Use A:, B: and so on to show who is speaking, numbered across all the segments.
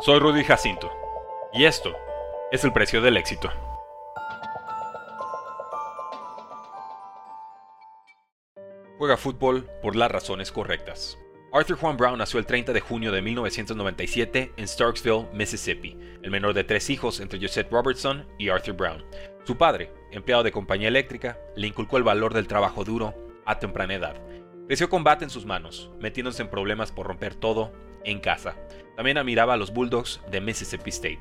A: Soy Rudy Jacinto y esto es el precio del éxito. Juega fútbol por las razones correctas. Arthur Juan Brown nació el 30 de junio de 1997 en Starksville, Mississippi, el menor de tres hijos entre Josette Robertson y Arthur Brown. Su padre, empleado de compañía eléctrica, le inculcó el valor del trabajo duro a temprana edad. Creció combate en sus manos, metiéndose en problemas por romper todo en casa. También admiraba a los Bulldogs de Mississippi State.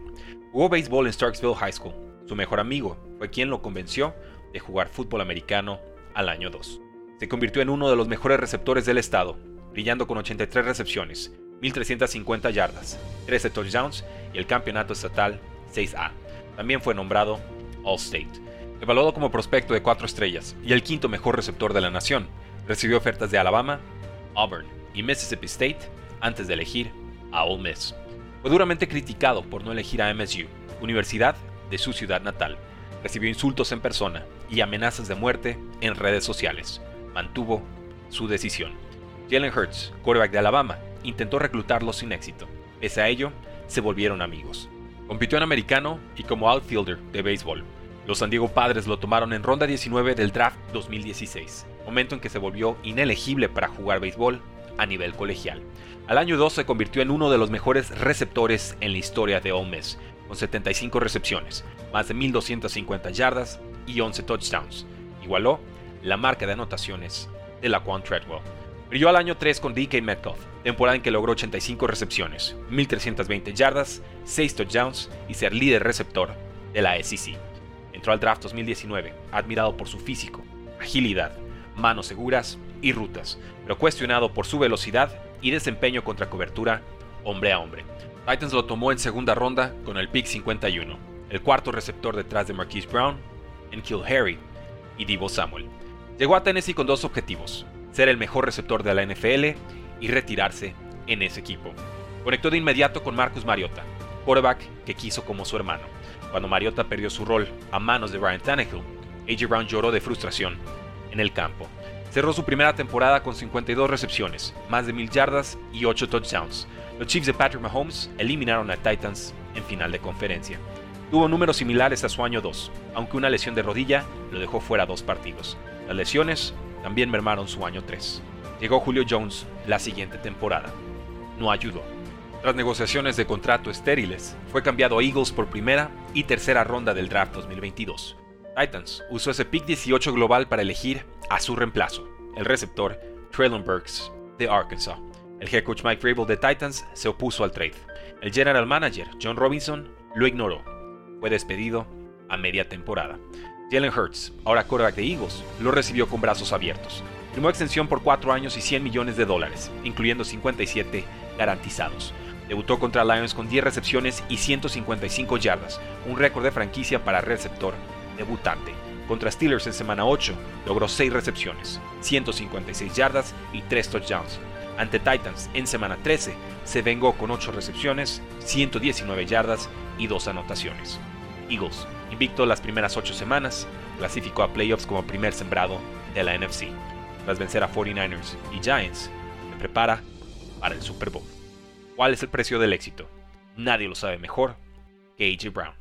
A: Jugó béisbol en Starksville High School. Su mejor amigo fue quien lo convenció de jugar fútbol americano al año 2. Se convirtió en uno de los mejores receptores del estado, brillando con 83 recepciones, 1.350 yardas, 13 touchdowns y el campeonato estatal 6A. También fue nombrado All-State. Evaluado como prospecto de 4 estrellas y el quinto mejor receptor de la nación, recibió ofertas de Alabama, Auburn y Mississippi State antes de elegir a Ole Miss. Fue duramente criticado por no elegir a MSU, universidad de su ciudad natal. Recibió insultos en persona y amenazas de muerte en redes sociales. Mantuvo su decisión. Jalen Hurts, quarterback de Alabama, intentó reclutarlo sin éxito. Pese a ello, se volvieron amigos. Compitió en americano y como outfielder de béisbol. Los San Diego Padres lo tomaron en ronda 19 del draft 2016, momento en que se volvió inelegible para jugar béisbol a nivel colegial. Al año 2 se convirtió en uno de los mejores receptores en la historia de Ole Miss, con 75 recepciones, más de 1250 yardas y 11 touchdowns. Igualó la marca de anotaciones de Laquan Treadwell. Brilló al año 3 con DK Metcalf, temporada en que logró 85 recepciones, 1320 yardas, 6 touchdowns y ser líder receptor de la SEC. Entró al draft 2019, admirado por su físico, agilidad, manos seguras y rutas, pero cuestionado por su velocidad y desempeño contra cobertura hombre a hombre. Titans lo tomó en segunda ronda con el pick 51, el cuarto receptor detrás de Marquise Brown, Enkil Harry y Divo Samuel. Llegó a Tennessee con dos objetivos, ser el mejor receptor de la NFL y retirarse en ese equipo. Conectó de inmediato con Marcus Mariota, quarterback que quiso como su hermano. Cuando Mariota perdió su rol a manos de Ryan Tannehill, AJ Brown lloró de frustración en el campo. Cerró su primera temporada con 52 recepciones, más de 1000 yardas y 8 touchdowns. Los Chiefs de Patrick Mahomes eliminaron a Titans en final de conferencia. Tuvo números similares a su año 2, aunque una lesión de rodilla lo dejó fuera dos partidos. Las lesiones también mermaron su año 3. Llegó Julio Jones la siguiente temporada. No ayudó. Tras negociaciones de contrato estériles, fue cambiado a Eagles por primera y tercera ronda del draft 2022. Titans usó ese pick 18 global para elegir a su reemplazo, el receptor Traylon Burks de Arkansas. El head coach Mike Vrabel de Titans se opuso al trade. El general manager John Robinson lo ignoró. Fue despedido a media temporada. Jalen Hurts, ahora quarterback de Eagles, lo recibió con brazos abiertos. Firmó extensión por 4 años y 100 millones de dólares, incluyendo 57 garantizados. Debutó contra Lions con 10 recepciones y 155 yardas, un récord de franquicia para receptor debutante. Contra Steelers en semana 8 logró 6 recepciones, 156 yardas y 3 touchdowns. Ante Titans en semana 13 se vengó con 8 recepciones, 119 yardas y 2 anotaciones. Eagles, invicto las primeras 8 semanas, clasificó a playoffs como primer sembrado de la NFC. Tras vencer a 49ers y Giants, se prepara para el Super Bowl. ¿Cuál es el precio del éxito? Nadie lo sabe mejor que AJ Brown.